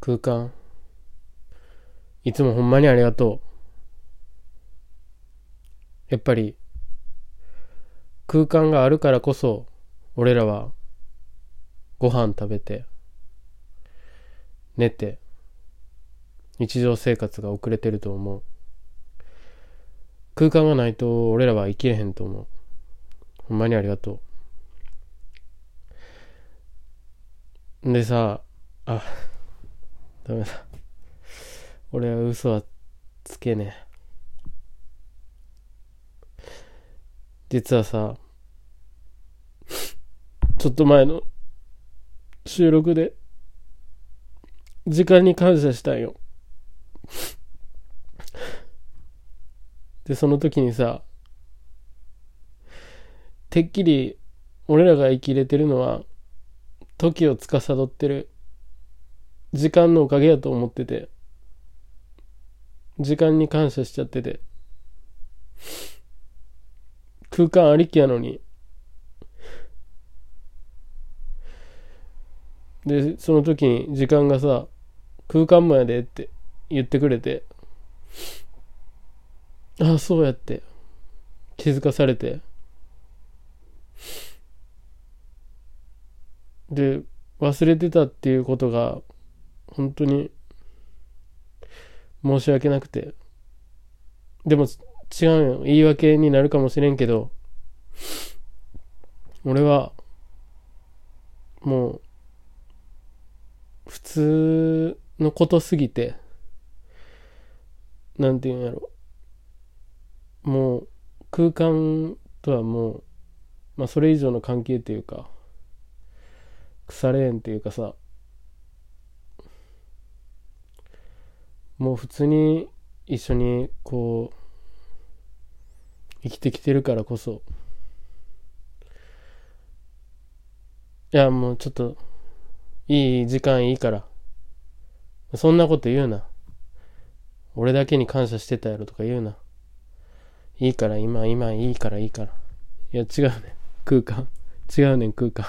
空間。いつもほんまにありがとう。やっぱり空間があるからこそ俺らはご飯食べて寝て日常生活が遅れてると思う。空間がないと俺らは生きれへんと思う。ほんまにありがとう。でさあダメだ。俺は嘘はつけねえ。実はさちょっと前の収録で時間に感謝したんよ。でその時にさてっきり俺らが生きれてるのは時を司ってる時間のおかげやと思ってて。時間に感謝しちゃってて。空間ありきやのに。でその時に時間がさ空間もやでって言ってくれて。ああそうやって気づかされて。で忘れてたっていうことが本当に申し訳なくて。でも違うよ。言い訳になるかもしれんけど俺はもう普通のことすぎてなんていうんやろ。もう空間とはもうまあそれ以上の関係というか腐れ縁っていうかさもう普通に一緒にこう生きてきてるからこそ。いやもうちょっといい時間いいから。そんなこと言うな。俺だけに感謝してたやろとか言うな。いいから今今いいからいいから。いや違うね。空間。違うねん空間。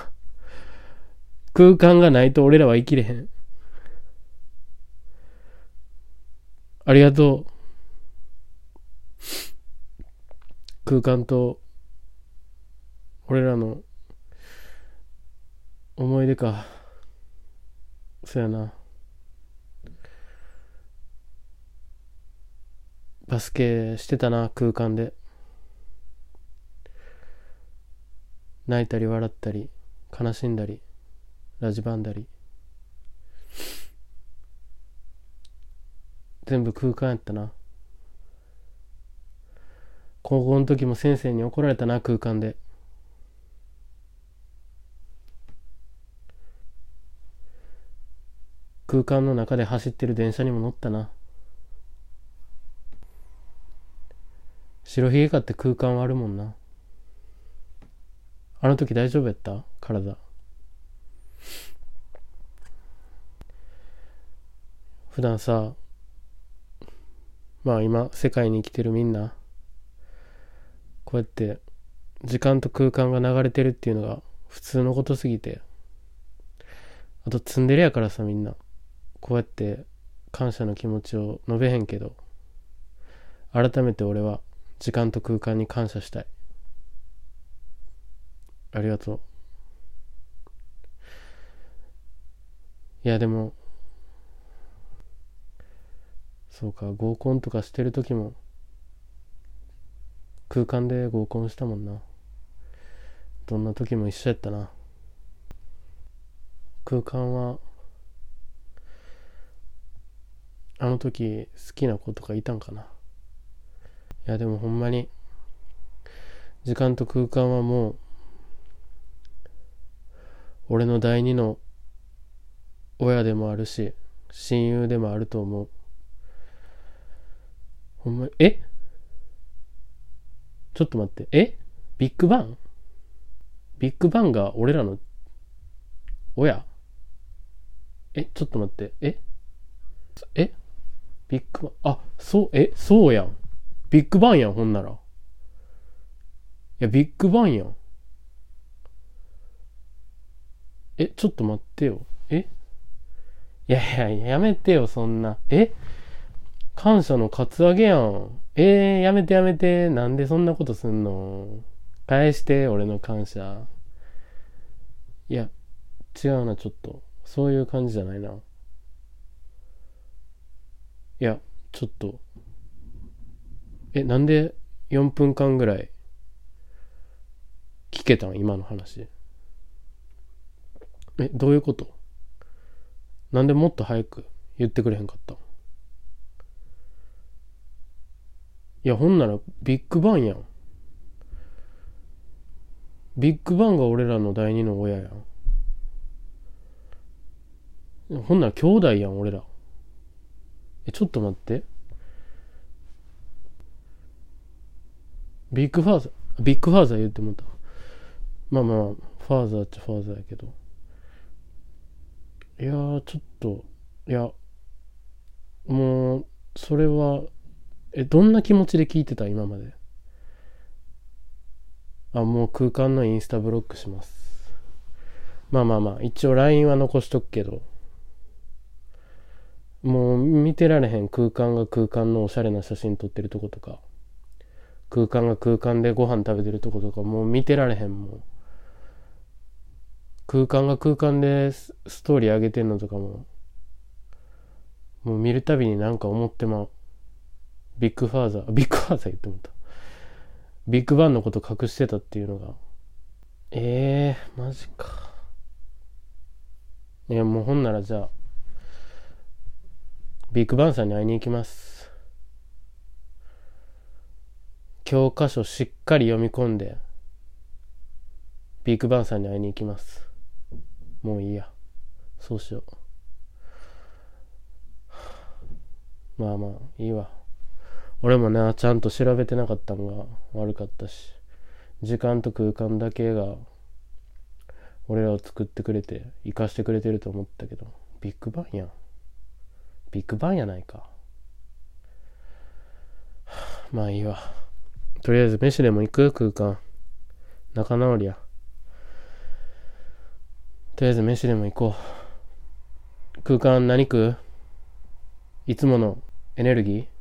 空間がないと俺らは生きれへん。ありがとう。空間と俺らの思い出か。そやな。バスケしてたな空間で。泣いたり笑ったり悲しんだりラジバンだり。全部空間やったな。高校の時も先生に怒られたな空間で。空間の中で走ってる電車にも乗ったな。白ひげかって空間はあるもんな。あの時大丈夫やった？体。普段さまあ今世界に生きてるみんなこうやって時間と空間が流れてるっていうのが普通のことすぎてあとツンデレやからさみんな。こうやって感謝の気持ちを述べへんけど改めて俺は時間と空間に感謝したい。ありがとう。いやでもそうか合コンとかしてる時も空間で合コンしたもんな。どんな時も一緒やったな。空間はあの時好きな子とかいたんかな。いやでもほんまに時間と空間はもう俺の第二の親でもあるし親友でもあると思う。ほんまえ？ちょっと待って。え？ビッグバン？ビッグバンが俺らの親？え？ちょっと待って。え？え？ビッグバン？あそうえ？そうやん。ビッグバンやんほんなら。いやビッグバンやん。え？ちょっと待ってよ。え？いやいや、やめてよ、そんな。え？感謝のカツアゲやん。えー、やめてやめて。なんでそんなことすんの？返して、俺の感謝。いや、違うな、ちょっと。そういう感じじゃないな。いや、ちょっと。え、なんで4分間ぐらい？聞けたん？今の話。え、どういうこと？なんでもっと早く言ってくれへんかったいや、ほんならビッグバンやん。ビッグバンが俺らの第二の親やん。ほんなら兄弟やん、俺ら。え、ちょっと待って。ビッグファーザー、ビッグファーザー言ってもた。まあまあ、ファーザーっちゃファーザーやけど。いやー、ちょっと、いや、もう、それは、え、どんな気持ちで聞いてた？今まで。あ、もう空間のインスタブロックします。まあまあまあ、一応 LINE は残しとくけど、もう見てられへん空間が空間のおしゃれな写真撮ってるとことか、空間が空間でご飯食べてるとことか、もう見てられへんもん。空間が空間でストーリー上げてんのとかも、もう見るたびになんか思ってまう。ビッグファーザー、ビッグファーザー言ってもった。ビッグバンのこと隠してたっていうのが。ええー、マジか。いや、もうほんならじゃあ、ビッグバンさんに会いに行きます。教科書しっかり読み込んで、ビッグバンさんに会いに行きます。もういいや。そうしよう。まあまあ、いいわ。俺もな、ちゃんと調べてなかったんが悪かったし、時間と空間だけが、俺らを作ってくれて、生かしてくれてると思ったけど、ビッグバンやん。ビッグバンやないか。まあいいわ。とりあえず飯でも行く？空間。仲直りや。とりあえず飯でも行こう。空間何食う？いつものエネルギー？